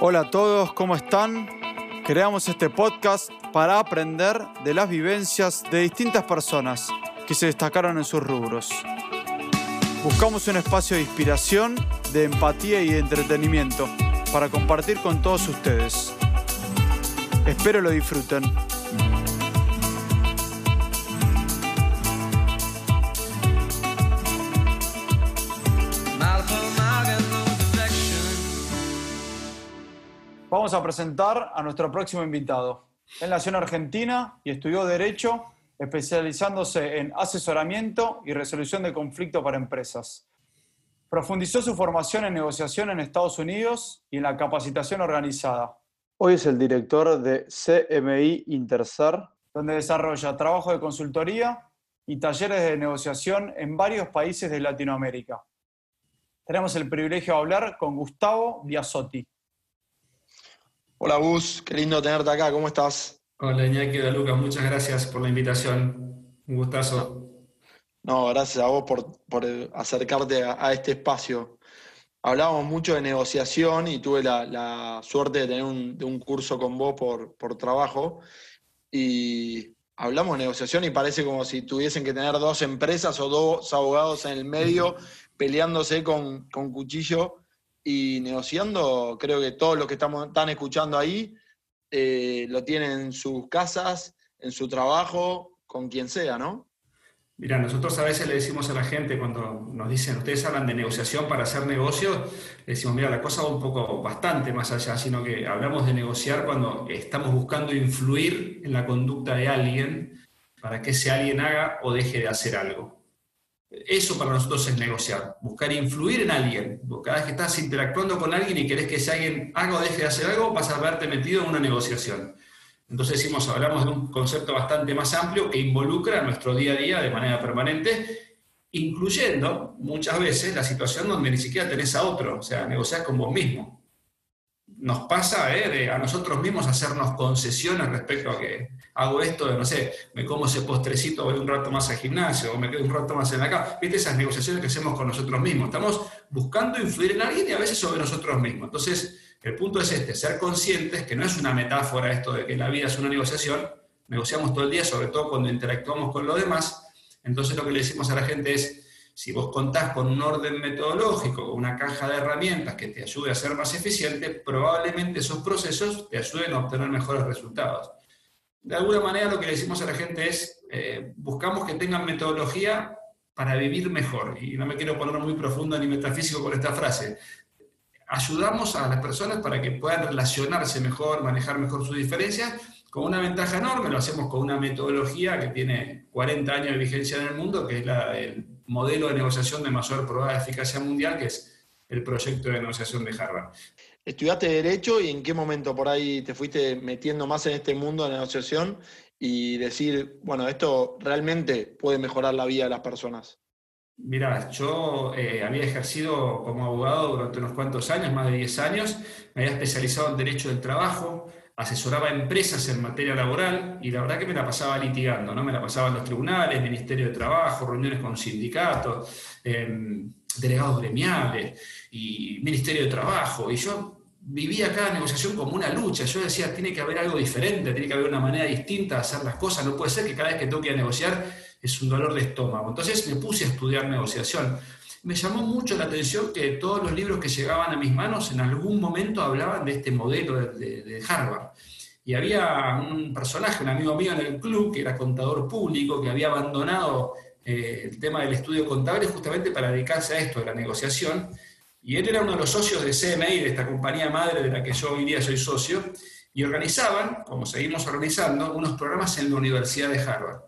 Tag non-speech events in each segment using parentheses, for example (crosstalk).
Hola a todos, ¿cómo están? Creamos este podcast para aprender de las vivencias de distintas personas que se destacaron en sus rubros. Buscamos un espacio de inspiración, de empatía y de entretenimiento para compartir con todos ustedes. Espero lo disfruten. Vamos a presentar a nuestro próximo invitado. Él nació en Argentina y estudió Derecho, especializándose en asesoramiento y resolución de conflictos para empresas. Profundizó su formación en negociación en Estados Unidos y en la capacitación organizada. Hoy es el director de CMI Intersar, donde desarrolla trabajo de consultoría y talleres de negociación en varios países de Latinoamérica. Tenemos el privilegio de hablar con Gustavo Biasotti. Hola Gus, qué lindo tenerte acá, ¿cómo estás? Hola Iñaki, hola Lucas, muchas gracias por la invitación, un gustazo. No, gracias a vos por, acercarte a, este espacio. Hablábamos mucho de negociación y tuve la, suerte de tener un, curso con vos por, trabajo. Y hablamos de negociación y parece como si tuviesen que tener dos empresas o dos abogados en el medio peleándose con, con cuchillo y negociando, creo que todos los que estamos, están escuchando ahí eh, lo tienen en sus casas, en su trabajo, con quien sea, ¿no? Mira, nosotros a veces le decimos a la gente cuando nos dicen, ustedes hablan de negociación para hacer negocio, le decimos, mira, la cosa va un poco bastante más allá, sino que hablamos de negociar cuando estamos buscando influir en la conducta de alguien para que ese alguien haga o deje de hacer algo. Eso para nosotros es negociar, buscar influir en alguien. Cada vez que estás interactuando con alguien y querés que alguien haga o deje de hacer algo, vas a verte metido en una negociación. Entonces decimos, hablamos de un concepto bastante más amplio que involucra nuestro día a día de manera permanente, incluyendo muchas veces la situación donde ni siquiera tenés a otro, o sea, negociar con vos mismo nos pasa ¿eh? a nosotros mismos hacernos concesiones respecto a que hago esto, de, no sé, me como ese postrecito, voy un rato más al gimnasio, o me quedo un rato más en la cama. ¿Viste esas negociaciones que hacemos con nosotros mismos? Estamos buscando influir en alguien y a veces sobre nosotros mismos. Entonces, el punto es este, ser conscientes, que no es una metáfora esto de que la vida es una negociación, negociamos todo el día, sobre todo cuando interactuamos con los demás. Entonces, lo que le decimos a la gente es, si vos contás con un orden metodológico, con una caja de herramientas que te ayude a ser más eficiente, probablemente esos procesos te ayuden a obtener mejores resultados. De alguna manera lo que le decimos a la gente es, eh, buscamos que tengan metodología para vivir mejor. Y no me quiero poner muy profundo ni metafísico con esta frase. Ayudamos a las personas para que puedan relacionarse mejor, manejar mejor sus diferencias, con una ventaja enorme, lo hacemos con una metodología que tiene 40 años de vigencia en el mundo, que es la del modelo de negociación de mayor probada eficacia mundial, que es el proyecto de negociación de Harvard. ¿Estudiaste Derecho y en qué momento por ahí te fuiste metiendo más en este mundo de negociación y decir, bueno, esto realmente puede mejorar la vida de las personas? Mira, yo eh, había ejercido como abogado durante unos cuantos años, más de 10 años, me había especializado en Derecho del Trabajo, asesoraba empresas en materia laboral y la verdad que me la pasaba litigando, ¿no? Me la pasaba en los tribunales, Ministerio de Trabajo, reuniones con sindicatos, em, delegados gremiales y Ministerio de Trabajo. Y yo vivía cada negociación como una lucha. Yo decía, tiene que haber algo diferente, tiene que haber una manera distinta de hacer las cosas. No puede ser que cada vez que toque a negociar es un dolor de estómago. Entonces me puse a estudiar negociación me llamó mucho la atención que todos los libros que llegaban a mis manos en algún momento hablaban de este modelo de, Harvard. Y había un personaje, un amigo mío en el club, que era contador público, que había abandonado eh, el tema del estudio contable justamente para dedicarse a esto, de la negociación. Y él era uno de los socios de CMI, de esta compañía madre de la que yo hoy día soy socio, y organizaban, como seguimos organizando, unos programas en la Universidad de Harvard.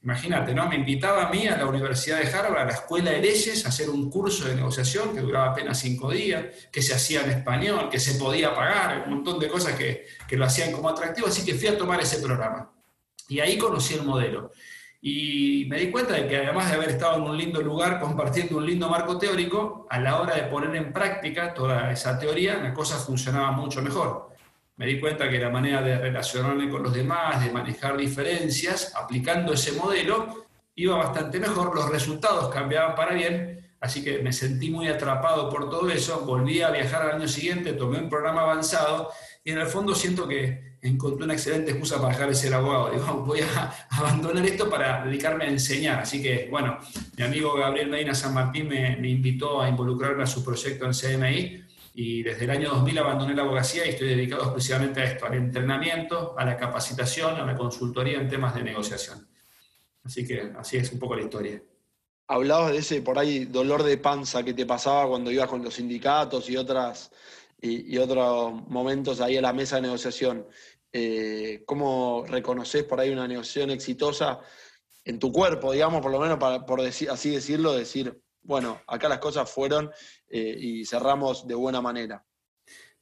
Imagínate, ¿no? Me invitaba a mí a la Universidad de Harvard, a la Escuela de Leyes, a hacer un curso de negociación que duraba apenas cinco días, que se hacía en español, que se podía pagar, un montón de cosas que, que lo hacían como atractivo, así que fui a tomar ese programa. Y ahí conocí el modelo. Y me di cuenta de que además de haber estado en un lindo lugar compartiendo un lindo marco teórico, a la hora de poner en práctica toda esa teoría, la cosa funcionaba mucho mejor me di cuenta que la manera de relacionarme con los demás, de manejar diferencias, aplicando ese modelo, iba bastante mejor, los resultados cambiaban para bien, así que me sentí muy atrapado por todo eso, volví a viajar al año siguiente, tomé un programa avanzado y en el fondo siento que encontré una excelente excusa para dejar de ser abogado. (laughs) Digo, voy a abandonar esto para dedicarme a enseñar. Así que, bueno, mi amigo Gabriel Medina San Martín me, me invitó a involucrarme a su proyecto en CMI y desde el año 2000 abandoné la abogacía y estoy dedicado exclusivamente a esto, al entrenamiento, a la capacitación, a la consultoría en temas de negociación. Así que así es un poco la historia. Hablabas de ese por ahí dolor de panza que te pasaba cuando ibas con los sindicatos y otras y, otros momentos ahí a la mesa de negociación. Eh, ¿Cómo reconoces por ahí una negociación exitosa en tu cuerpo, digamos, por lo menos para, por así decirlo, decir, bueno, acá las cosas fueron eh, y cerramos de buena manera.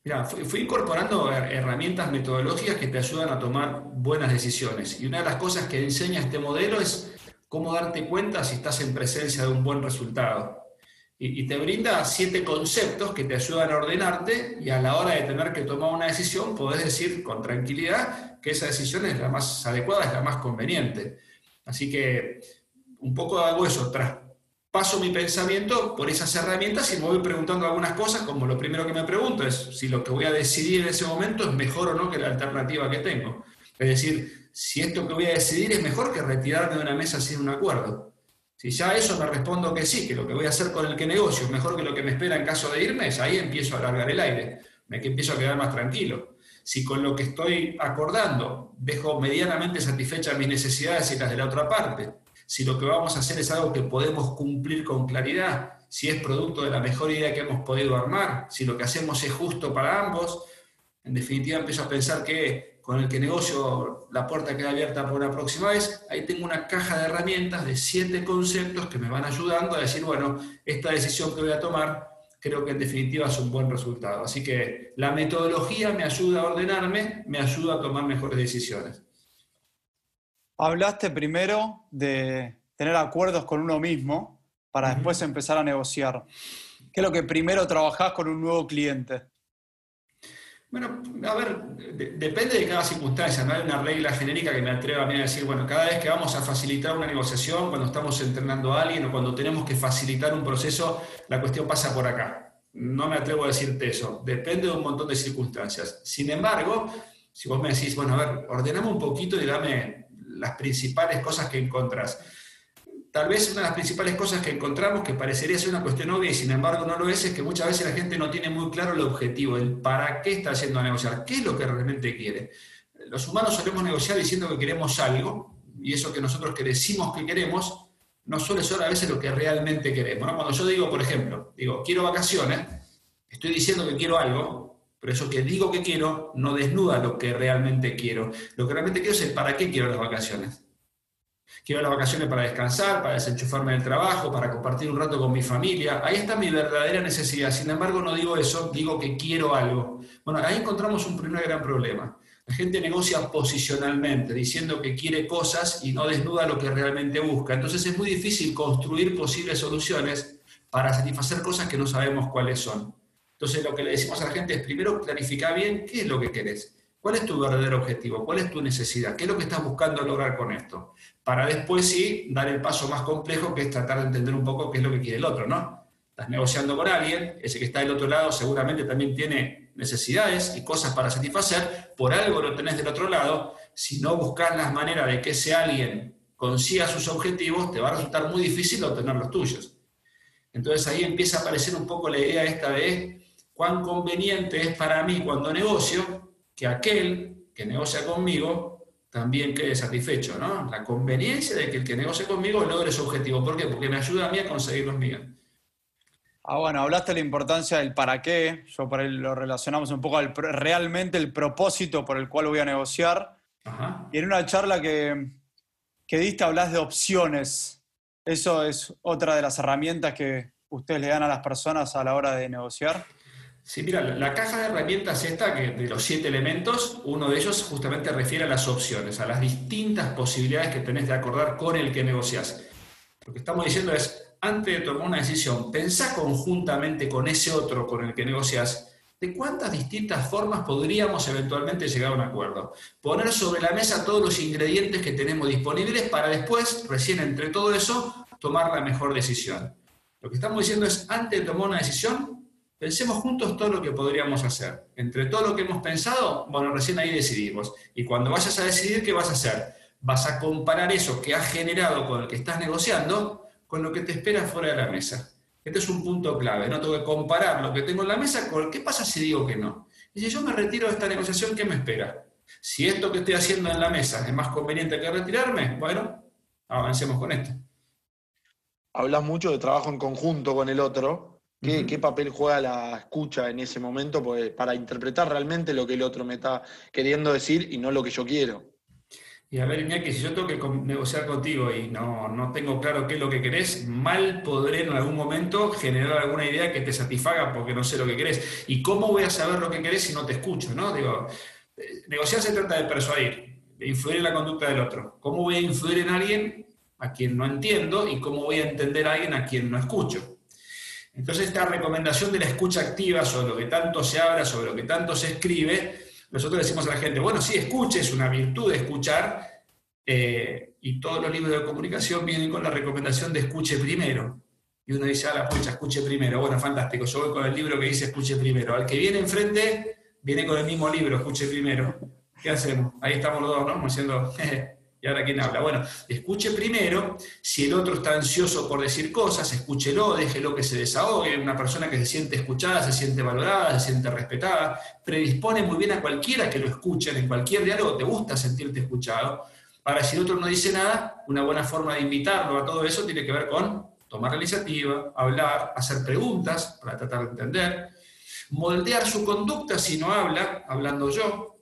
Mira, fui, incorporando herramientas metodológicas que te ayudan a tomar buenas decisiones. Y una de las cosas que enseña este modelo es cómo darte cuenta si estás en presencia de un buen resultado. Y, te brinda siete conceptos que te ayudan a ordenarte y a la hora de tener que tomar una decisión podés decir con tranquilidad que esa decisión es la más adecuada, es la más conveniente. Así que un poco hago eso, tras paso mi pensamiento por esas herramientas y me voy preguntando algunas cosas, como lo primero que me pregunto es si lo que voy a decidir en ese momento es mejor o no que la alternativa que tengo. Es decir, si esto que voy a decidir es mejor que retirarme de una mesa sin un acuerdo. Si ya eso me respondo que sí, que lo que voy a hacer con el que negocio es mejor que lo que me espera en caso de irme, es ahí empiezo a alargar el aire, me empiezo a quedar más tranquilo. Si con lo que estoy acordando dejo medianamente satisfechas mis necesidades y las de la otra parte, si lo que vamos a hacer es algo que podemos cumplir con claridad, si es producto de la mejor idea que hemos podido armar, si lo que hacemos es justo para ambos, en definitiva empiezo a pensar que con el que negocio la puerta queda abierta por una próxima vez, ahí tengo una caja de herramientas de siete conceptos que me van ayudando a decir, bueno, esta decisión que voy a tomar creo que en definitiva es un buen resultado. Así que la metodología me ayuda a ordenarme, me ayuda a tomar mejores decisiones. Hablaste primero de tener acuerdos con uno mismo para después empezar a negociar. ¿Qué es lo que primero trabajás con un nuevo cliente? Bueno, a ver, depende de cada circunstancia, no hay una regla genérica que me atreva a mí a decir, bueno, cada vez que vamos a facilitar una negociación, cuando estamos entrenando a alguien o cuando tenemos que facilitar un proceso, la cuestión pasa por acá. No me atrevo a decirte eso, depende de un montón de circunstancias. Sin embargo, si vos me decís, bueno, a ver, ordename un poquito y dame las principales cosas que encontrás. Tal vez una de las principales cosas que encontramos, que parecería ser una cuestión obvia y sin embargo no lo es, es que muchas veces la gente no tiene muy claro el objetivo, el para qué está haciendo a negociar, qué es lo que realmente quiere. Los humanos solemos negociar diciendo que queremos algo y eso que nosotros que decimos que queremos no suele ser a veces lo que realmente queremos. Cuando yo digo, por ejemplo, digo, quiero vacaciones, estoy diciendo que quiero algo, pero eso que digo que quiero no desnuda lo que realmente quiero. Lo que realmente quiero es el para qué quiero las vacaciones. Quiero las vacaciones para descansar, para desenchufarme del trabajo, para compartir un rato con mi familia. Ahí está mi verdadera necesidad. Sin embargo, no digo eso, digo que quiero algo. Bueno, ahí encontramos un primer gran problema. La gente negocia posicionalmente, diciendo que quiere cosas y no desnuda lo que realmente busca. Entonces es muy difícil construir posibles soluciones para satisfacer cosas que no sabemos cuáles son. Entonces lo que le decimos a la gente es primero clarificar bien qué es lo que querés, cuál es tu verdadero objetivo, cuál es tu necesidad, qué es lo que estás buscando lograr con esto, para después sí dar el paso más complejo que es tratar de entender un poco qué es lo que quiere el otro, ¿no? Estás negociando con alguien, ese que está del otro lado seguramente también tiene necesidades y cosas para satisfacer, por algo lo tenés del otro lado, si no buscas las maneras de que ese alguien consiga sus objetivos, te va a resultar muy difícil obtener los tuyos. Entonces ahí empieza a aparecer un poco la idea esta de cuán conveniente es para mí cuando negocio que aquel que negocia conmigo también quede satisfecho, ¿no? La conveniencia de que el que negocie conmigo logre su objetivo. ¿Por qué? Porque me ayuda a mí a conseguir los míos. Ah, bueno, hablaste de la importancia del para qué, yo por ahí lo relacionamos un poco al realmente el propósito por el cual voy a negociar. Y en una charla que, que diste hablas de opciones. Eso es otra de las herramientas que ustedes le dan a las personas a la hora de negociar. Sí, mira, la, caja de herramientas esta, que de los siete elementos, uno de ellos justamente refiere a las opciones, a las distintas posibilidades que tenés de acordar con el que negocias. Lo que estamos diciendo es, antes de tomar una decisión, pensá conjuntamente con ese otro con el que negocias, de cuántas distintas formas podríamos eventualmente llegar a un acuerdo. Poner sobre la mesa todos los ingredientes que tenemos disponibles para después, recién entre todo eso, tomar la mejor decisión. Lo que estamos diciendo es, antes de tomar una decisión, pensemos juntos todo lo que podríamos hacer. Entre todo lo que hemos pensado, bueno, recién ahí decidimos. Y cuando vayas a decidir, ¿qué vas a hacer? Vas a comparar eso que has generado con el que estás negociando con lo que te espera fuera de la mesa. Este es un punto clave, ¿no? Tengo que comparar lo que tengo en la mesa con qué pasa si digo que no. Y si yo me retiro de esta negociación, ¿qué me espera? Si esto que estoy haciendo en la mesa es más conveniente que retirarme, bueno, avancemos con esto. Hablas mucho de trabajo en conjunto con el otro. ¿Qué, papel juega la escucha en ese momento pues, para interpretar realmente lo que el otro me está queriendo decir y no lo que yo quiero? Y a ver, Iñaki, si yo tengo que negociar contigo y no, no tengo claro qué es lo que querés, mal podré en algún momento generar alguna idea que te satisfaga porque no sé lo que querés. ¿Y cómo voy a saber lo que querés si no te escucho? ¿no? Digo, eh, negociar se trata de persuadir, de influir en la conducta del otro. ¿Cómo voy a influir en alguien a quien no entiendo y cómo voy a entender a alguien a quien no escucho? Entonces, esta recomendación de la escucha activa sobre lo que tanto se habla, sobre lo que tanto se escribe, nosotros decimos a la gente, bueno, sí, escuche, es una virtud de escuchar, eh, y todos los libros de comunicación vienen con la recomendación de escuche primero. Y uno dice, ah, la pucha, escuche primero. Bueno, fantástico, yo voy con el libro que dice escuche primero. Al que viene enfrente, viene con el mismo libro, escuche primero. ¿Qué hacemos? Ahí estamos los dos, ¿no? Diciendo, (laughs) ¿y ahora quién habla? Bueno, escuche primero, si el otro está ansioso por decir cosas, escúchelo, déjelo que se desahogue, una persona que se siente escuchada, se siente valorada, se siente respetada, predispone muy bien a cualquiera que lo escuchen, en cualquier diálogo te gusta sentirte escuchado. Ahora, si el otro no dice nada, una buena forma de invitarlo a todo eso tiene que ver con tomar la iniciativa, hablar, hacer preguntas para tratar de entender, moldear su conducta si no habla, hablando yo,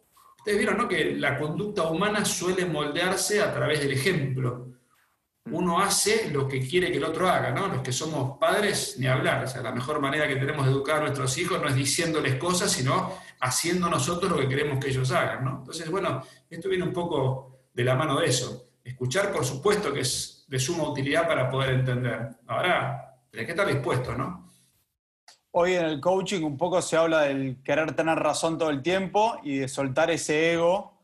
Ustedes vieron ¿no? que la conducta humana suele moldearse a través del ejemplo. Uno hace lo que quiere que el otro haga, ¿no? Los que somos padres, ni hablar. O sea, la mejor manera que tenemos de educar a nuestros hijos no es diciéndoles cosas, sino haciendo nosotros lo que queremos que ellos hagan, ¿no? Entonces, bueno, esto viene un poco de la mano de eso. Escuchar, por supuesto, que es de suma utilidad para poder entender. Ahora, hay que estar dispuesto, ¿no? Hoy en el coaching un poco se habla del querer tener razón todo el tiempo y de soltar ese ego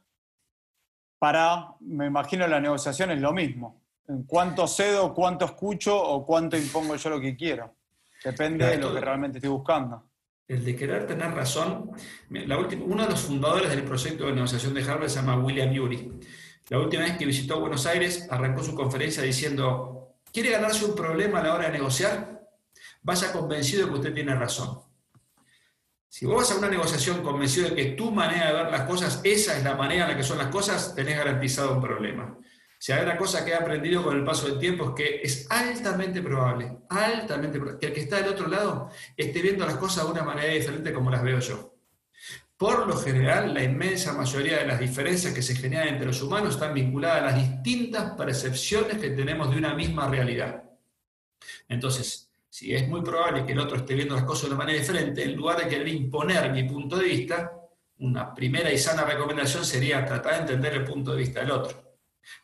para, me imagino, la negociación es lo mismo. En cuánto cedo, cuánto escucho o cuánto impongo yo lo que quiero. Depende de lo que realmente estoy buscando. El de querer tener razón. La última, uno de los fundadores del proyecto de negociación de Harvard se llama William Ury. La última vez que visitó Buenos Aires, arrancó su conferencia diciendo, ¿quiere ganarse un problema a la hora de negociar? Vaya convencido de que usted tiene razón. Si vos vas a una negociación convencido de que tu manera de ver las cosas, esa es la manera en la que son las cosas, tenés garantizado un problema. Si hay una cosa que he aprendido con el paso del tiempo es que es altamente probable, altamente probable, que el que está del otro lado esté viendo las cosas de una manera diferente como las veo yo. Por lo general, la inmensa mayoría de las diferencias que se generan entre los humanos están vinculadas a las distintas percepciones que tenemos de una misma realidad. Entonces, si es muy probable que el otro esté viendo las cosas de una manera diferente, en lugar de querer imponer mi punto de vista, una primera y sana recomendación sería tratar de entender el punto de vista del otro.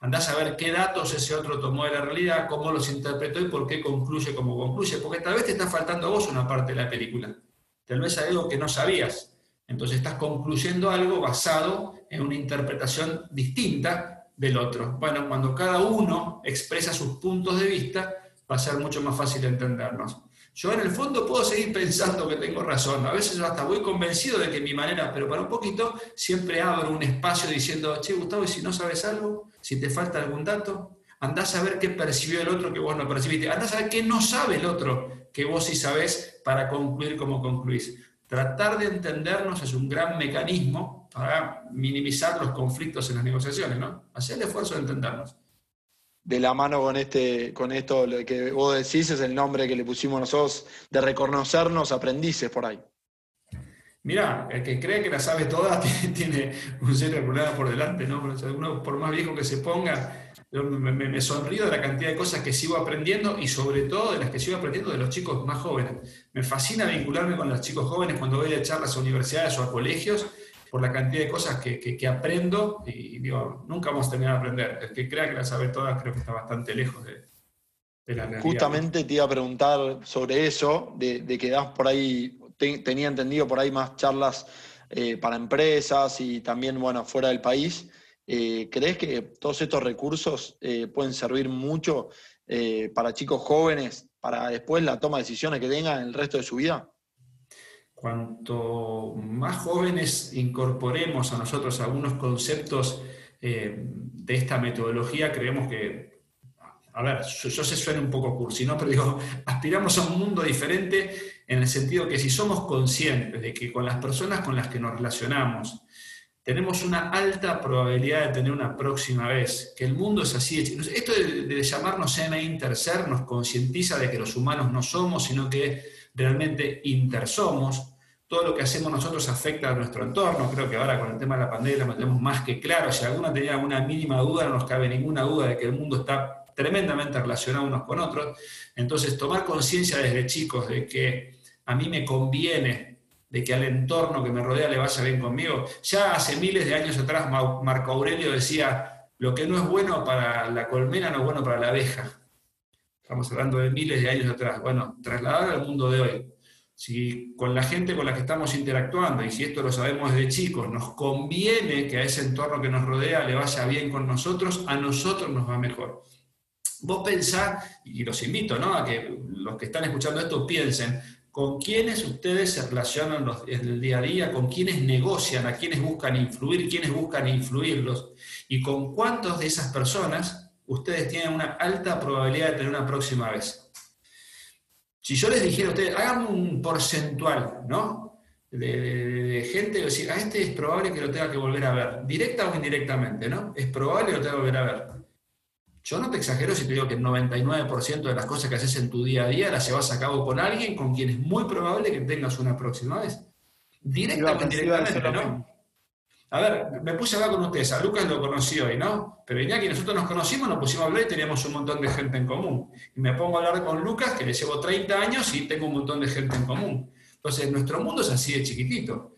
Andás a ver qué datos ese otro tomó de la realidad, cómo los interpretó y por qué concluye como concluye, porque tal vez te está faltando a vos una parte de la película. Tal vez hay algo que no sabías. Entonces estás concluyendo algo basado en una interpretación distinta del otro. Bueno, cuando cada uno expresa sus puntos de vista, va a ser mucho más fácil entendernos. Yo en el fondo puedo seguir pensando que tengo razón, a veces hasta voy convencido de que mi manera, pero para un poquito siempre abro un espacio diciendo, che Gustavo, y si no sabes algo, si te falta algún dato, andás a ver qué percibió el otro que vos no percibiste, andás a ver qué no sabe el otro que vos sí sabés para concluir como concluís. Tratar de entendernos es un gran mecanismo para minimizar los conflictos en las negociaciones, ¿no? Hacer el esfuerzo de entendernos de la mano con, este, con esto lo que vos decís, es el nombre que le pusimos nosotros de reconocernos aprendices por ahí. Mirá, el que cree que la sabe toda (laughs) tiene, un serio problema por delante, ¿no? Uno, por más viejo que se ponga, me, me, sonrío de la cantidad de cosas que sigo aprendiendo y sobre todo de las que sigo aprendiendo de los chicos más jóvenes. Me fascina vincularme con los chicos jóvenes cuando voy a charlas a universidades o a colegios por la cantidad de cosas que, aprendo y digo, nunca vamos a terminar de aprender. El que crea que la sabe todas creo que está bastante lejos de, la realidad. Justamente te iba a preguntar sobre eso, de, que das por ahí, tenía entendido por ahí más charlas eh, para empresas y también, bueno, fuera del país. Eh, ¿Crees que todos estos recursos eh, pueden servir mucho para chicos jóvenes para después la toma de decisiones que tenga en el resto de su vida? Cuanto más jóvenes incorporemos a nosotros algunos conceptos eh, de esta metodología, creemos que, a ver, yo, yo sé suena un poco cursi, ¿no? (laughs) Pero digo, aspiramos a un mundo diferente en el sentido que si somos conscientes de que con las personas con las que nos relacionamos, tenemos una alta probabilidad de tener una próxima vez, que el mundo es así. Esto de, llamarnos M interser nos concientiza de que los humanos no somos, sino que realmente intersomos. Todo lo que hacemos nosotros afecta a nuestro entorno. Creo que ahora con el tema de la pandemia lo tenemos más que claro. Si alguna tenía alguna mínima duda, no nos cabe ninguna duda de que el mundo está tremendamente relacionado unos con otros. Entonces, tomar conciencia desde chicos de que a mí me conviene de que al entorno que me rodea le vaya bien conmigo. Ya hace miles de años atrás Marco Aurelio decía, lo que no es bueno para la colmena no es bueno para la abeja. Estamos hablando de miles de años atrás. Bueno, trasladar al mundo de hoy. Si con la gente con la que estamos interactuando, y si esto lo sabemos desde chicos, nos conviene que a ese entorno que nos rodea le vaya bien con nosotros, a nosotros nos va mejor. Vos pensás, y los invito ¿no? a que los que están escuchando esto piensen, con quiénes ustedes se relacionan en el día a día, con quiénes negocian, a quiénes buscan influir, quiénes buscan influirlos, y con cuántos de esas personas ustedes tienen una alta probabilidad de tener una próxima vez. Si yo les dijera a ustedes, hagan un porcentual, ¿no? De, gente, decir, a este es probable que lo tenga que volver a ver, directa o indirectamente, ¿no? Es probable que lo tenga que volver a ver. Yo no te exagero si te digo que el 99% de las cosas que haces en tu día a día las llevas a cabo con alguien con quien es muy probable que tengas una próxima vez. Directamente, indirectamente, ¿no? A ver, me puse a hablar con ustedes, a Lucas lo conocí hoy, ¿no? Pero que nosotros nos conocimos, nos pusimos a hablar y teníamos un montón de gente en común. Y me pongo a hablar con Lucas, que le llevo 30 años y tengo un montón de gente en común. Entonces, nuestro mundo es así de chiquitito.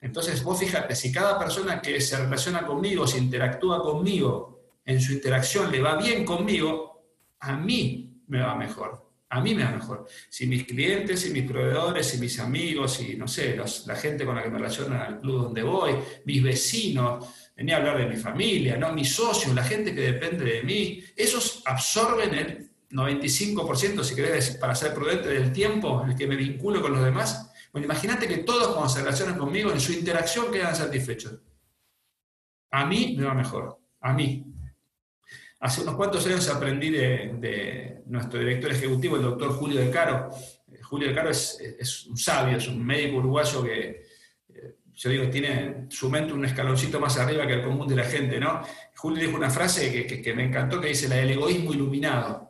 Entonces, vos fíjate, si cada persona que se relaciona conmigo, se interactúa conmigo, en su interacción le va bien conmigo, a mí me va mejor. A mí me va mejor. Si mis clientes, si mis proveedores, si mis amigos, si, no sé, la gente con la que me relaciono al club donde voy, mis vecinos, venía a hablar de mi familia, ¿no? mis socios, la gente que depende de mí, esos absorben el 95%, si querés, para ser prudente, del tiempo en el que me vinculo con los demás. Bueno, imagínate que todos cuando se relacionan conmigo, en su interacción quedan satisfechos. A mí me va mejor. A mí. Hace unos cuantos años aprendí de, nuestro director ejecutivo, el doctor Julio De Caro. Eh, Julio De Caro es, un sabio, es un médico uruguayo que, eh, yo digo, tiene su mente un escaloncito más arriba que el común de la gente, ¿no? Julio dijo una frase que, me encantó que dice, la del egoísmo iluminado.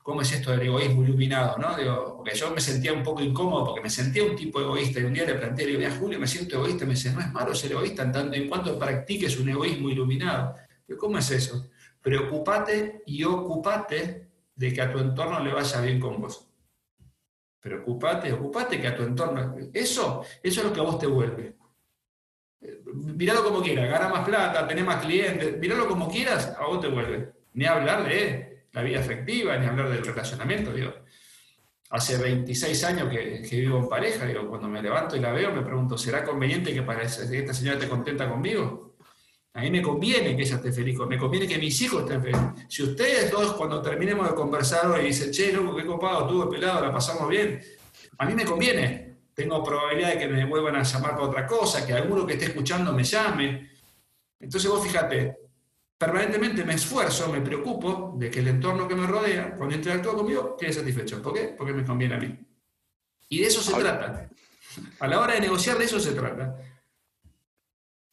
¿Cómo es esto del egoísmo iluminado? ¿no? Digo, porque yo me sentía un poco incómodo, porque me sentía un tipo egoísta, y un día le planteé, le digo, mira, Julio, me siento egoísta, me dice, no es malo ser egoísta en tanto en cuanto practiques un egoísmo iluminado. ¿Cómo es eso? Preocúpate y ocupate de que a tu entorno le vaya bien con vos. Preocúpate, ocupate que a tu entorno. Eso, eso es lo que a vos te vuelve. Miralo como quieras, gana más plata, tenés más clientes, miralo como quieras, a vos te vuelve. Ni hablar de la vida afectiva, ni hablar del relacionamiento. Digo. Hace 26 años que, vivo en pareja, digo, cuando me levanto y la veo, me pregunto, ¿será conveniente que, esta señora esté contenta conmigo? A mí me conviene que ella esté feliz, me conviene que mis hijos estén felices. Si ustedes dos, cuando terminemos de conversar hoy, dicen, che, loco, qué copado, tuve pelado, la pasamos bien, a mí me conviene. Tengo probabilidad de que me vuelvan a llamar para otra cosa, que alguno que esté escuchando me llame. Entonces vos fíjate, permanentemente me esfuerzo, me preocupo de que el entorno que me rodea, cuando interactúa conmigo, quede satisfecho. ¿Por qué? Porque me conviene a mí. Y de eso se trata. A la hora de negociar, de eso se trata.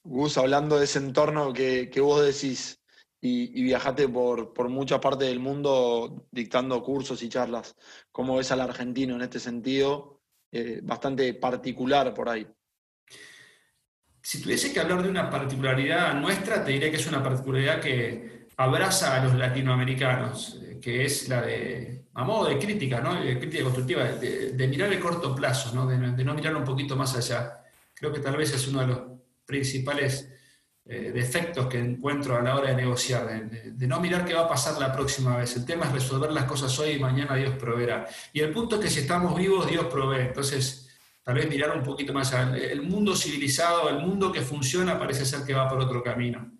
Gus, hablando de ese entorno que, vos decís y, viajaste por, por muchas partes del mundo dictando cursos y charlas, ¿cómo ves al argentino en este sentido? Eh, bastante particular por ahí. Si tuviese que hablar de una particularidad nuestra, te diría que es una particularidad que abraza a los latinoamericanos, eh, que es la de, a modo de crítica, ¿no? de crítica constructiva, de, mirar el corto plazo, ¿no? De, de no mirar un poquito más allá. Creo que tal vez es uno de los principales eh, defectos que encuentro a la hora de negociar, de, no mirar qué va a pasar la próxima vez. El tema es resolver las cosas hoy y mañana Dios proveerá. Y el punto es que si estamos vivos, Dios provee. Entonces, tal vez mirar un poquito más. El mundo civilizado, el mundo que funciona, parece ser que va por otro camino.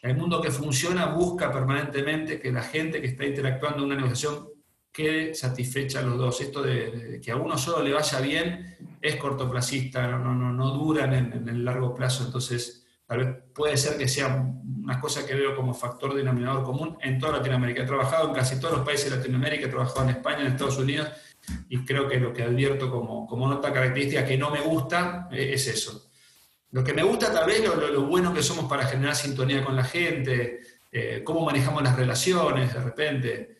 El mundo que funciona busca permanentemente que la gente que está interactuando en una negociación quede satisfecha a los dos. Esto de, que a uno solo le vaya bien es cortoplacista, no, no, no duran en, el largo plazo. Entonces, tal vez puede ser que sea una cosa que veo como factor denominador común en toda Latinoamérica. He trabajado en casi todos los países de Latinoamérica, he trabajado en España, en Estados Unidos, y creo que lo que advierto como, como nota característica que no me gusta eh, es eso. Lo que me gusta tal vez lo, lo, bueno que somos para generar sintonía con la gente, eh, cómo manejamos las relaciones de repente,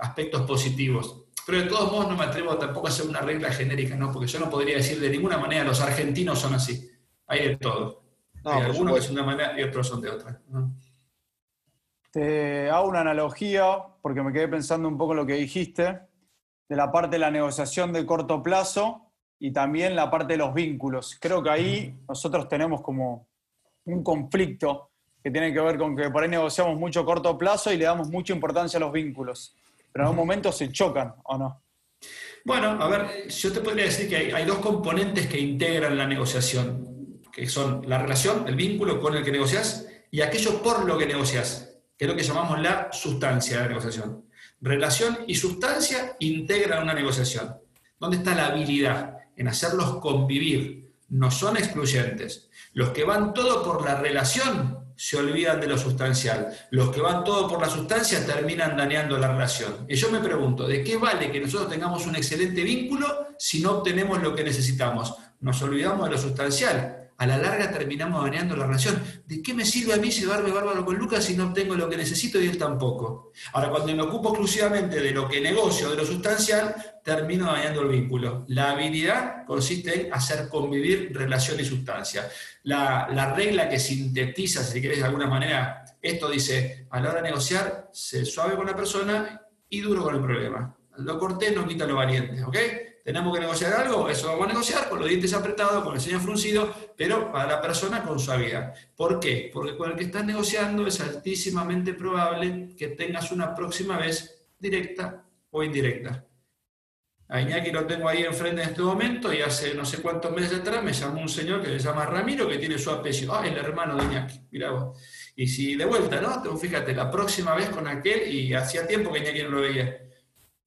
aspectos positivos. Pero de todos modos no me atrevo tampoco a hacer una regla genérica, ¿no? porque yo no podría decir de ninguna manera los argentinos son así. Hay de todo. Hay algunos que son de una manera y otros son de otra. Te hago una analogía, porque me quedé pensando un poco en lo que dijiste, de la parte de la negociación de corto plazo y también la parte de los vínculos. Creo que ahí nosotros tenemos como un conflicto que tiene que ver con que por ahí negociamos mucho corto plazo y le damos mucha importancia a los vínculos pero en algún momento se chocan, ¿o no? Bueno, a ver, yo te podría decir que hay, dos componentes que integran la negociación, que son la relación, el vínculo con el que negocias y aquello por lo que negocias, que es lo que llamamos la sustancia de la negociación. Relación y sustancia integran una negociación. ¿Dónde está la habilidad? En hacerlos convivir. No son excluyentes. Los que van todo por la relación se olvidan de lo sustancial. Los que van todo por la sustancia terminan dañando la relación. Y yo me pregunto, ¿de qué vale que nosotros tengamos un excelente vínculo si no obtenemos lo que necesitamos? Nos olvidamos de lo sustancial a la larga terminamos dañando la relación. ¿De qué me sirve a mí llevarme bárbaro con Lucas si no obtengo lo que necesito y él tampoco? Ahora, cuando me ocupo exclusivamente de lo que negocio, de lo sustancial, termino dañando el vínculo. La habilidad consiste en hacer convivir relación y sustancia. La, la regla que sintetiza, si querés de alguna manera, esto dice, a la hora de negociar, sé suave con la persona y duro con el problema. Lo corté no quita lo valiente, ¿ok? Tenemos que negociar algo, eso vamos a negociar con los dientes apretados, con el ceño fruncido, pero a la persona con suavidad. ¿Por qué? Porque con el que estás negociando es altísimamente probable que tengas una próxima vez directa o indirecta. A Iñaki lo tengo ahí enfrente en este momento y hace no sé cuántos meses atrás me llamó un señor que se llama Ramiro que tiene su apellido. Ah, el hermano de Iñaki, mira vos. Y si de vuelta, ¿no? Fíjate, la próxima vez con aquel y hacía tiempo que Iñaki no lo veía.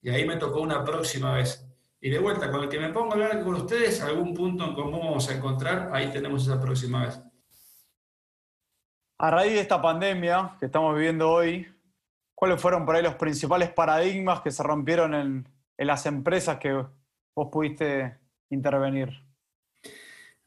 Y ahí me tocó una próxima vez. Y de vuelta, con el que me pongo a hablar con ustedes, algún punto en común vamos a encontrar, ahí tenemos esa próxima vez. A raíz de esta pandemia que estamos viviendo hoy, ¿cuáles fueron por ahí los principales paradigmas que se rompieron en, en las empresas que vos pudiste intervenir?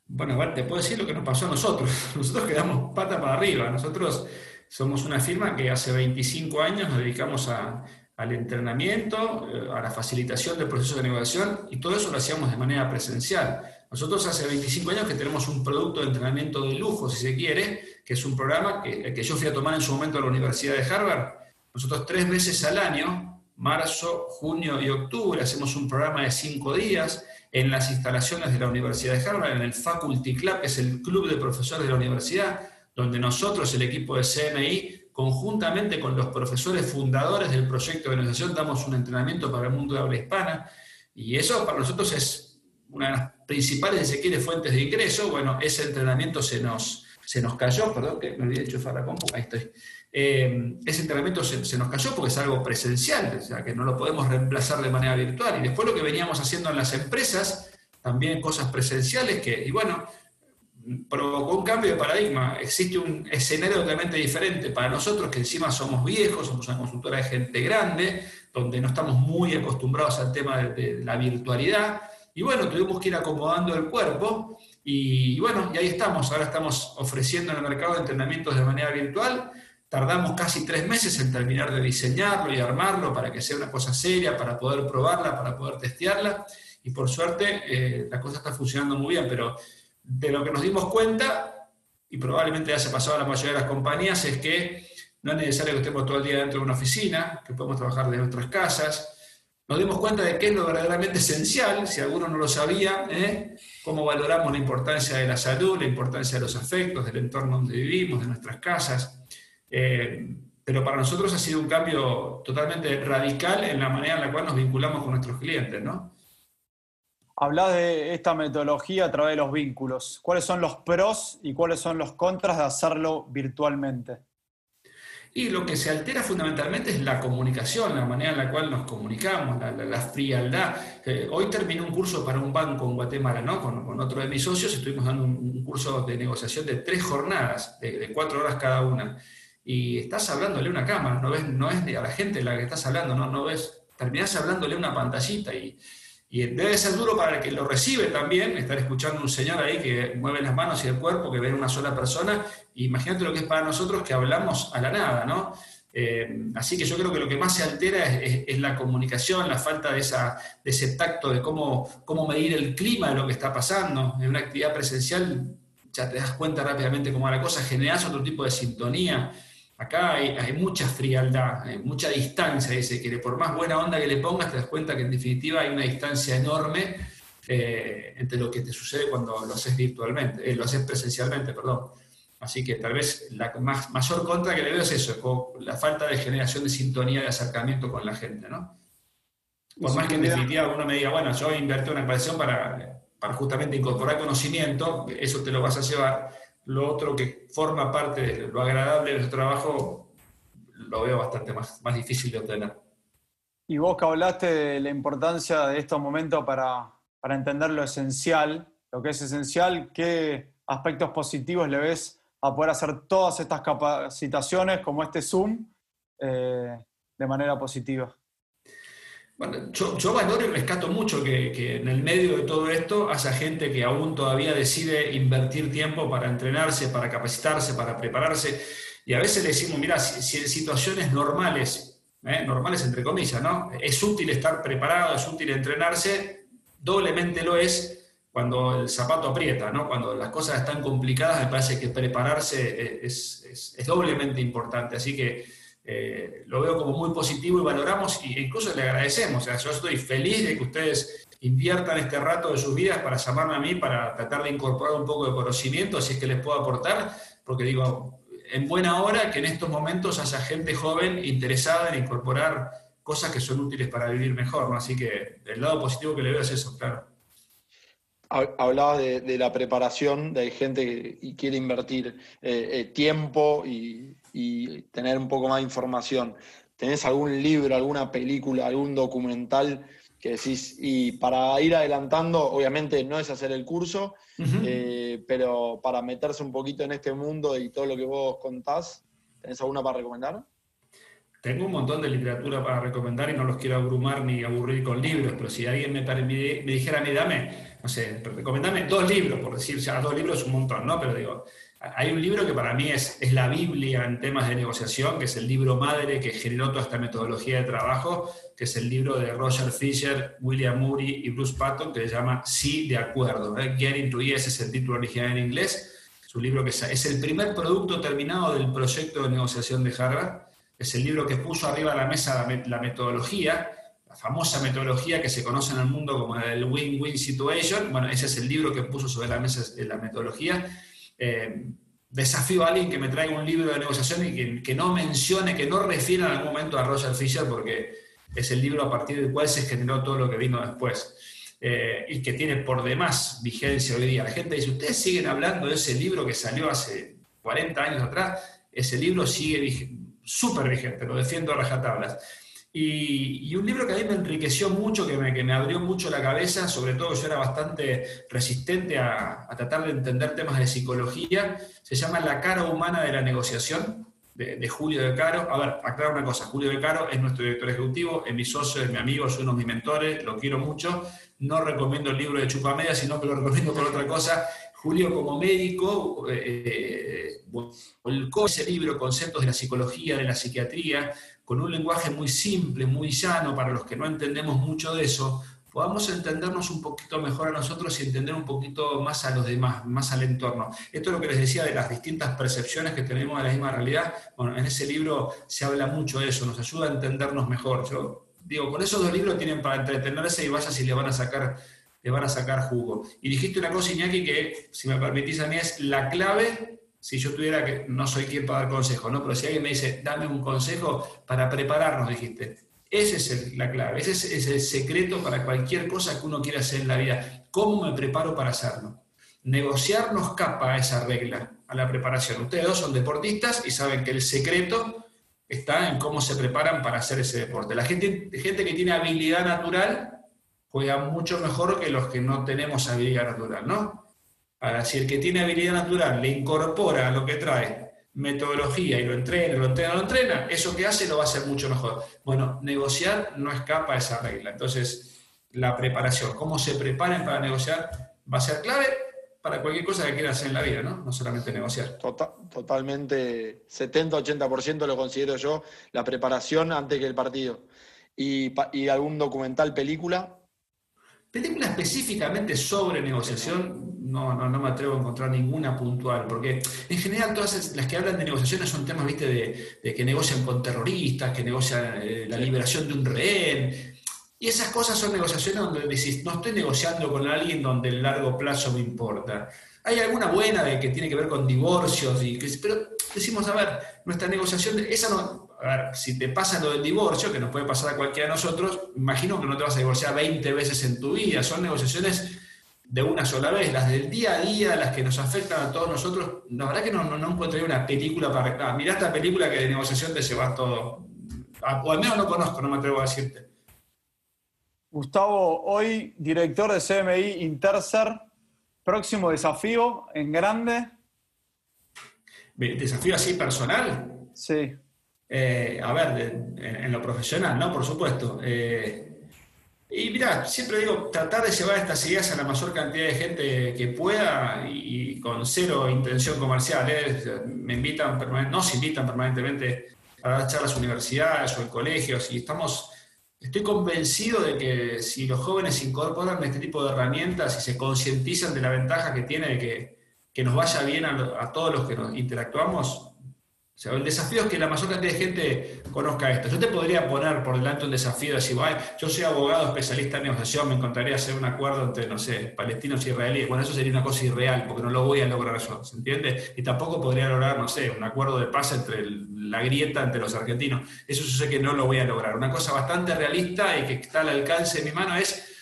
Bueno, te puedo decir lo que nos pasó a nosotros. (laughs) Nosotros quedamos pata para arriba. Nosotros somos una firma que hace 25 años nos dedicamos a, al entrenamiento, eh, a la facilitación del proceso de negociación y todo eso lo hacíamos de manera presencial. Nosotros hace 25 años que tenemos un producto de entrenamiento de lujo, si se quiere, que es un programa que, que yo fui a tomar en su momento a la Universidad de Harvard. Nosotros tres veces al año, marzo, junio y octubre, hacemos un programa de cinco días en las instalaciones de la Universidad de Harvard, en el Faculty Club, que es el club de profesores de la universidad, donde nosotros, el equipo de CMI, conjuntamente con los profesores fundadores del proyecto de organización, damos un entrenamiento para el mundo de habla hispana, y eso para nosotros es una de las principales, fuentes de ingreso. Bueno, ese entrenamiento se nos, se nos cayó, perdón, que me olvidé de enchufar la compu, ahí estoy. Eh, ese entrenamiento se, se, nos cayó porque es algo presencial, o sea, que no lo podemos reemplazar de manera virtual. Y después lo que veníamos haciendo en las empresas, también cosas presenciales, que, y bueno, provocó un cambio de paradigma. Existe un escenario totalmente diferente para nosotros, que encima somos viejos, somos una consultora de gente grande, donde no estamos muy acostumbrados al tema de, la virtualidad. Y bueno, tuvimos que ir acomodando el cuerpo. Y, bueno, y ahí estamos. Ahora estamos ofreciendo en el mercado entrenamientos de manera virtual. Tardamos casi tres meses en terminar de diseñarlo y armarlo para que sea una cosa seria, para poder probarla, para poder testearla. Y por suerte, eh, la cosa está funcionando muy bien, pero de lo que nos dimos cuenta, y probablemente ya se pasado a la mayoría de las compañías, es que no es necesario que estemos todo el día dentro de una oficina, que podemos trabajar de nuestras casas. Nos dimos cuenta de qué es lo verdaderamente esencial, si alguno no lo sabía, ¿eh? cómo valoramos la importancia de la salud, la importancia de los afectos, del entorno donde vivimos, de nuestras casas. Eh, pero para nosotros ha sido un cambio totalmente radical en la manera en la cual nos vinculamos con nuestros clientes, ¿no? Hablas de esta metodología a través de los vínculos. ¿Cuáles son los pros y cuáles son los contras de hacerlo virtualmente? Y lo que se altera fundamentalmente es la comunicación, la manera en la cual nos comunicamos, la, frialdad. Eh, hoy terminé un curso para un banco en Guatemala, ¿no? Con, otro de mis socios, estuvimos dando un, curso de negociación de tres jornadas, de, cuatro horas cada una. Y estás hablándole una cámara, no, ves, no es a la gente la que estás hablando, no, no ves, terminás hablándole una pantallita y, y debe ser duro para el que lo recibe también, estar escuchando a un señor ahí que mueve las manos y el cuerpo, que ve una sola persona. Imagínate lo que es para nosotros que hablamos a la nada, ¿no? Eh, así que yo creo que lo que más se altera es, la comunicación, la falta de, esa, de ese tacto de cómo, cómo medir el clima de lo que está pasando. En una actividad presencial ya te das cuenta rápidamente cómo va la cosa, generas otro tipo de sintonía. Acá hay, mucha frialdad, hay mucha distancia, dice, que por más buena onda que le pongas, te das cuenta que en definitiva hay una distancia enorme eh, entre lo que te sucede cuando lo haces virtualmente, eh, lo haces presencialmente, perdón. Así que tal vez la más, mayor contra que le veo es eso, la falta de generación de sintonía, de acercamiento con la gente, ¿no? Por más que en definitiva uno me diga, bueno, yo invertí una inversión para, para justamente incorporar conocimiento, eso te lo vas a llevar, lo otro que forma parte de lo agradable de nuestro trabajo, lo veo bastante más, más difícil de obtener. Y vos que hablaste de la importancia de estos momentos para, para entender lo esencial, lo que es esencial, ¿qué aspectos positivos le ves a poder hacer todas estas capacitaciones como este Zoom eh, de manera positiva? Bueno, yo, valoro y rescato mucho que, en el medio de todo esto haya gente que aún todavía decide invertir tiempo para entrenarse, para capacitarse, para prepararse. Y a veces le decimos, mira, si, en situaciones normales, ¿eh? normales entre comillas, ¿no? Es útil estar preparado, es útil entrenarse, doblemente lo es cuando el zapato aprieta, ¿no? Cuando las cosas están complicadas, me parece que prepararse es, es doblemente importante. Así que eh, lo veo como muy positivo y valoramos e incluso le agradecemos. O sea, yo estoy feliz de que ustedes inviertan este rato de sus vidas para llamarme a mí, para tratar de incorporar un poco de conocimiento, si es que les puedo aportar, porque digo, en buena hora que en estos momentos haya gente joven interesada en incorporar cosas que son útiles para vivir mejor. Así que el lado positivo que le veo es eso, claro. Hablaba de, la preparación, de gente que quiere invertir eh, eh, tiempo y, y tener un poco más de información. ¿Tenés algún libro, alguna película, algún documental que decís, y para ir adelantando, obviamente no es hacer el curso, eh, pero para meterse un poquito en este mundo y todo lo que vos contás, ¿tenés alguna para recomendar? Tengo un montón de literatura para recomendar y no los quiero abrumar ni aburrir con libros, pero si alguien me, me, dijera, me dame, no sé, recomendame dos libros, por decir, ya dos libros es un montón, ¿no? Pero digo, hay un libro que para mí es, es, la Biblia en temas de negociación, que es el libro madre que generó toda esta metodología de trabajo, que es el libro de Roger Fisher, William Murray y Bruce Patton, que se llama Sí de acuerdo. ¿eh? Getting to Yes es el título original en inglés. Es libro que es, el primer producto terminado del proyecto de negociación de Harvard. Es el libro que puso arriba de la mesa la, metodología, la famosa metodología que se conoce en el mundo como el win-win situation. Bueno, ese es el libro que puso sobre la mesa la metodología eh, desafío a alguien que me traiga un libro de negociación y que, no mencione, que no refiera en algún momento a Roger Fisher, porque es el libro a partir del cual se generó todo lo que vino después. Eh, y que tiene por demás vigencia hoy día. La gente dice, ustedes siguen hablando de ese libro que salió hace 40 años atrás, ese libro sigue súper vigente, lo defiendo a rajatablas. Y, un libro que a mí me enriqueció mucho, que me, que me, abrió mucho la cabeza, sobre todo yo era bastante resistente a, tratar de entender temas de psicología, se llama La cara humana de la negociación, de, Julio de Caro. A ver, aclaro una cosa, Julio de Caro es nuestro director ejecutivo, es mi socio, es mi amigo, es uno de mis mentores, lo quiero mucho. No recomiendo el libro de Chupamedia, sino que lo recomiendo por otra cosa. Julio como médico eh, volcó ese libro, Conceptos de la Psicología, de la Psiquiatría, con un lenguaje muy simple, muy llano, para los que no entendemos mucho de eso, podamos entendernos un poquito mejor a nosotros y entender un poquito más a los demás, más al entorno. Esto es lo que les decía de las distintas percepciones que tenemos de la misma realidad. Bueno, en ese libro se habla mucho de eso, nos ayuda a entendernos mejor. Yo digo, con esos dos libros tienen para entretenerse y vaya si le van a sacar le van a sacar jugo. Y dijiste una cosa, Iñaki, que si me permitís a mí es la clave si yo tuviera que, no soy quien para dar consejo, ¿no? Pero si alguien me dice, dame un consejo para prepararnos, dijiste, esa es la clave, ese es, el secreto para cualquier cosa que uno quiera hacer en la vida. ¿Cómo me preparo para hacerlo? Negociar nos capa a esa regla, a la preparación. Ustedes dos son deportistas y saben que el secreto está en cómo se preparan para hacer ese deporte. La gente, gente que tiene habilidad natural juega mucho mejor que los que no tenemos habilidad natural, ¿no? Ahora, si el que tiene habilidad natural le incorpora a lo que trae metodología y lo entrena, lo entrena, lo entrena, eso que hace lo va a hacer mucho mejor. Bueno, negociar no escapa a esa regla. Entonces, la preparación, cómo se preparen para negociar, va a ser clave para cualquier cosa que quieras hacer en la vida, ¿no? No solamente negociar. Total, totalmente, 70-80% lo considero yo, la preparación antes que el partido. ¿Y, ¿Y, algún documental, película? Película específicamente sobre negociación, no, no, no, me atrevo a encontrar ninguna puntual, porque en general todas las que hablan de negociaciones son temas, viste, de, que negocian con terroristas, que negocian eh, la liberación de un rehén. Y esas cosas son negociaciones donde decís, no estoy negociando con alguien donde el largo plazo me importa. Hay alguna buena de que tiene que ver con divorcios, y que, pero decimos, a ver, nuestra negociación, esa no, a ver, si te pasa lo del divorcio, que nos puede pasar a cualquiera de nosotros, imagino que no te vas a divorciar 20 veces en tu vida, son negociaciones de una sola vez, las del día a día, las que nos afectan a todos nosotros, la verdad que no, no, encontré una película para... Ah, mirá esta película que de negociación te llevas todo, o al menos no conozco, no me atrevo a decirte. Gustavo, hoy director de CMI Intercer, próximo desafío en grande. ¿Desafío así personal? Sí. Eh, a ver, en, lo profesional, ¿no? Por supuesto. Eh, y mira, siempre digo, tratar de llevar estas ideas a la mayor cantidad de gente que pueda y, con cero intención comercial. ¿eh? Me invitan, nos invitan permanentemente a dar charlas a universidades o en colegios y estamos, estoy convencido de que si los jóvenes incorporan este tipo de herramientas y se concientizan de la ventaja que tiene de que, que nos vaya bien a, a todos los que nos interactuamos, el desafío es que la mayor cantidad de gente conozca esto. Yo te podría poner por delante un desafío de decir, yo soy abogado especialista en negociación, me encantaría hacer un acuerdo entre, no sé, palestinos y israelíes. Bueno, eso sería una cosa irreal, porque no lo voy a lograr yo, ¿se entiende? Y tampoco podría lograr, no sé, un acuerdo de paz entre la grieta entre los argentinos. Eso yo sé que no lo voy a lograr. Una cosa bastante realista y que está al alcance de mi mano es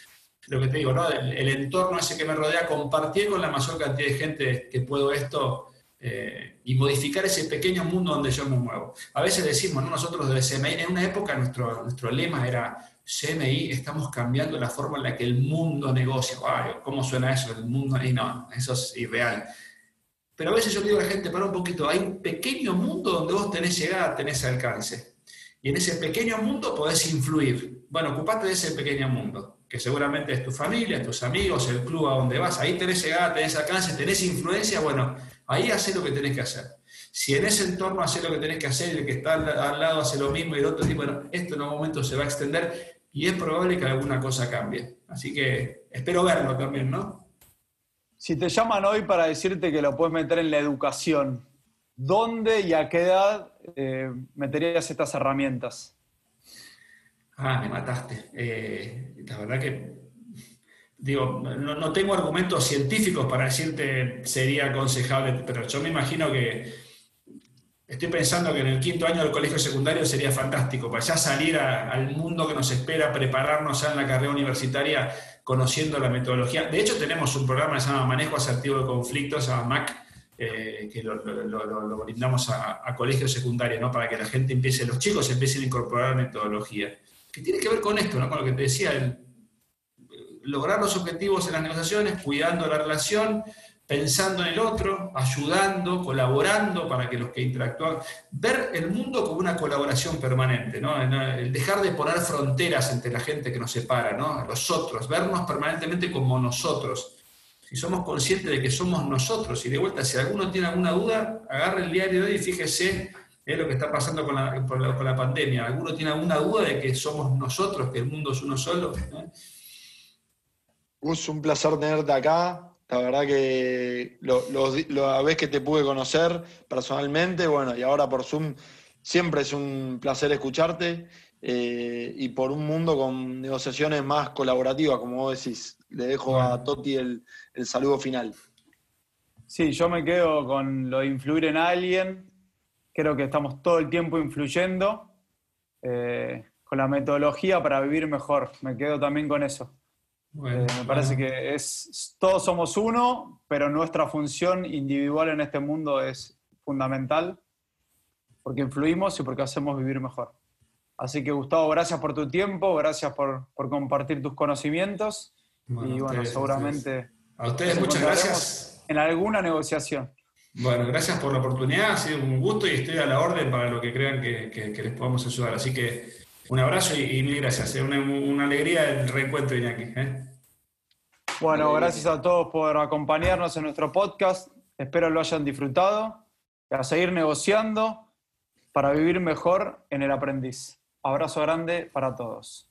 lo que te digo, ¿no? El, el entorno ese que me rodea, compartir con la mayor cantidad de gente que puedo esto eh, y modificar ese pequeño mundo donde yo me muevo. A veces decimos, ¿no? nosotros de CMI, en una época nuestro, nuestro lema era, CMI, estamos cambiando la forma en la que el mundo negocia. ¿Cómo suena eso? El mundo, y no, eso es irreal. Pero a veces yo digo a la gente, para un poquito, hay un pequeño mundo donde vos tenés llegada, tenés alcance. Y en ese pequeño mundo podés influir. Bueno, ocupate de ese pequeño mundo, que seguramente es tu familia, tus amigos, el club a donde vas. Ahí tenés llegada, tenés alcance, tenés influencia. Bueno, Ahí hace lo que tenés que hacer. Si en ese entorno hace lo que tenés que hacer y el que está al, lado hace lo mismo y el otro tipo, bueno, esto en un momento se va a extender y es probable que alguna cosa cambie. Así que espero verlo también, ¿no? Si te llaman hoy para decirte que lo puedes meter en la educación, ¿dónde y a qué edad eh, meterías estas herramientas? Ah, me mataste. Eh, la verdad que digo, no, tengo argumentos científicos para decirte sería aconsejable, pero yo me imagino que estoy pensando que en el quinto año del colegio secundario sería fantástico, para ya salir al mundo que nos espera, prepararnos ya en la carrera universitaria conociendo la metodología. De hecho, tenemos un programa que se llama Manejo Asertivo de Conflictos, se llama MAC, eh, que lo, brindamos a, colegios secundarios, ¿no? para que la gente empiece, los chicos empiecen a incorporar metodología. Que tiene que ver con esto, ¿no? con lo que te decía, el, lograr los objetivos en las negociaciones, cuidando la relación, pensando en el otro, ayudando, colaborando para que los que interactúan, ver el mundo como una colaboración permanente, ¿no? el dejar de poner fronteras entre la gente que nos separa, ¿no? los otros, vernos permanentemente como nosotros. Si somos conscientes de que somos nosotros, y de vuelta, si alguno tiene alguna duda, agarre el diario de hoy y fíjese es lo que está pasando con la, con la, pandemia. ¿Alguno tiene alguna duda de que somos nosotros, que el mundo es uno solo? Gus, un placer tenerte acá. La verdad que la vez que te pude conocer personalmente, bueno, y ahora por Zoom, siempre es un placer escucharte eh, y por un mundo con negociaciones más colaborativas, como vos decís. Le dejo a Toti el, saludo final. Sí, yo me quedo con lo de influir en alguien. Creo que estamos todo el tiempo influyendo eh, con la metodología para vivir mejor. Me quedo también con eso. Eh, me parece que es, todos somos uno, pero nuestra función individual en este mundo es fundamental. porque influimos y porque hacemos vivir mejor. Así que Gustavo, gracias por tu tiempo, gracias por, por compartir tus conocimientos y bueno, seguramente... A ustedes muchas gracias. En alguna negociación. Bueno, gracias por la oportunidad, ha sido un gusto y estoy a la orden para lo que crean que, les podamos ayudar. Así que un abrazo y, mil gracias. Es una, una, alegría el reencuentro, Iñaki. ¿eh? Bueno, gracias a todos por acompañarnos en nuestro podcast. Espero lo hayan disfrutado y a seguir negociando para vivir mejor en el aprendiz. Abrazo grande para todos.